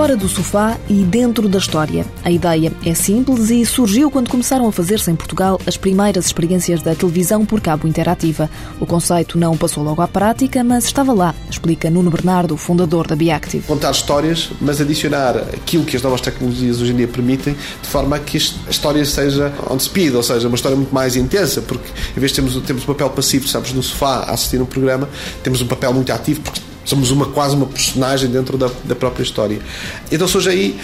Fora do sofá e dentro da história. A ideia é simples e surgiu quando começaram a fazer-se em Portugal as primeiras experiências da televisão por cabo interativa. O conceito não passou logo à prática, mas estava lá, explica Nuno Bernardo, fundador da Biactive. Contar histórias, mas adicionar aquilo que as novas tecnologias hoje em dia permitem, de forma a que a história seja on speed, ou seja, uma história muito mais intensa, porque em vez de termos, termos um papel passivo, estamos no sofá a assistir um programa, temos um papel muito ativo, porque somos uma, quase uma personagem dentro da, da própria história. Então surge aí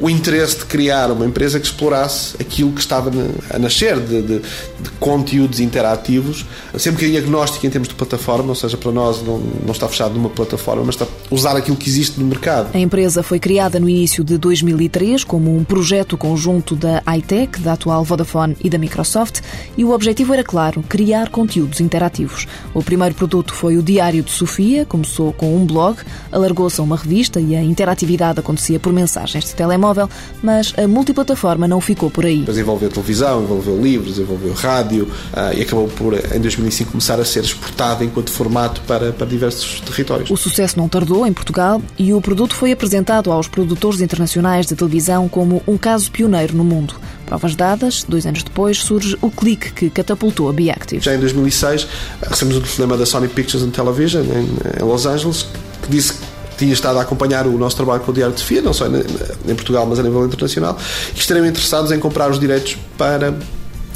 o interesse de criar uma empresa que explorasse aquilo que estava a nascer de, de, de conteúdos interativos, sempre um bocadinho agnóstico em termos de plataforma, ou seja, para nós não, não está fechado numa plataforma, mas está a usar aquilo que existe no mercado. A empresa foi criada no início de 2003 como um projeto conjunto da iTech, da atual Vodafone e da Microsoft, e o objetivo era claro, criar conteúdos interativos. O primeiro produto foi o Diário de Sofia, começou com um blog, alargou-se a uma revista e a interatividade acontecia por mensagens de telemóvel telemóvel, mas a multiplataforma não ficou por aí. Depois envolveu televisão, envolveu livros, envolveu rádio uh, e acabou por, em 2005, começar a ser exportado enquanto formato para, para diversos territórios. O sucesso não tardou em Portugal e o produto foi apresentado aos produtores internacionais de televisão como um caso pioneiro no mundo. Provas dadas, dois anos depois surge o clique que catapultou a Beactive. Já em 2006 recebemos um telefonema da Sony Pictures and Television em, em Los Angeles que disse que tinha estado a acompanhar o nosso trabalho com o Diário de Sofia, não só em Portugal, mas a nível internacional, e estariam interessados em comprar os direitos para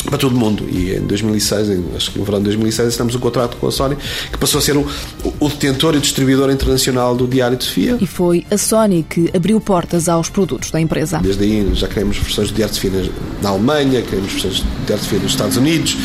para todo mundo. E em 2006, em, acho que no verão de 2006, assinamos um contrato com a Sony que passou a ser o, o detentor e distribuidor internacional do Diário de Sofia. E foi a Sony que abriu portas aos produtos da empresa. Desde aí já queremos versões do Diário de Sofia na Alemanha, queremos versões do Diário de Sofia nos Estados Unidos,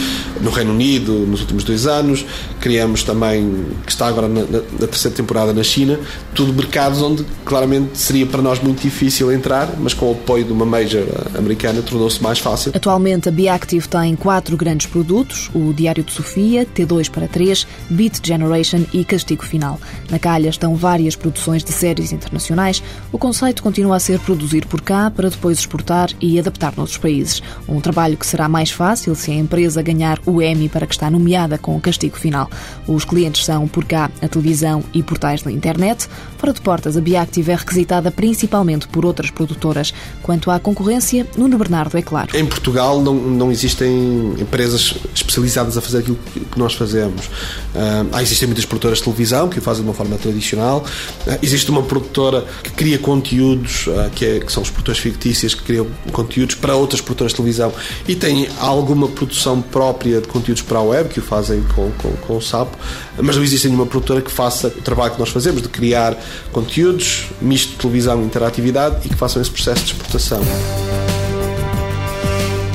no Reino Unido nos últimos dois anos, criamos também, que está agora na, na, na terceira temporada na China, tudo mercados onde claramente seria para nós muito difícil entrar, mas com o apoio de uma major americana tornou-se mais fácil. Atualmente a Beactive tem quatro grandes produtos: o Diário de Sofia, T2 para 3, Beat Generation e Final. Na calha estão várias produções de séries internacionais. O conceito continua a ser produzir por cá para depois exportar e adaptar noutros países. Um trabalho que será mais fácil se a empresa ganhar o Emmy para que está nomeada com o Castigo Final. Os clientes são por cá a televisão e portais da internet. Fora de portas, a Biactive é requisitada principalmente por outras produtoras. Quanto à concorrência, Nuno Bernardo é claro. Em Portugal não, não existem empresas especializadas a fazer aquilo que nós fazemos. Uh, existem muitas produtoras de televisão que o fazem de uma forma tradicional. Uh, existe uma produtora que cria conteúdos, uh, que, é, que, são os produtores fictícios, que criam conteúdos para outras produtoras de televisão e tem alguma produção própria de conteúdos para a web, que o fazem com, com, com o SAP, mas não existe nenhuma produtora que faça o trabalho que nós fazemos de criar conteúdos, misto de televisão e interatividade e que façam esse processo de exportação.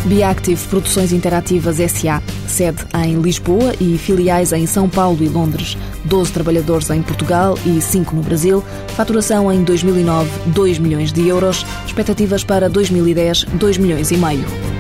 Biactive Produções Interativas SA, sede em Lisboa e filiais em São Paulo e Londres. 12 trabalhadores em Portugal e 5 no Brasil. Faturação em 2009, 2 milhões de euros. Expectativas para 2010, 2 milhões e meio.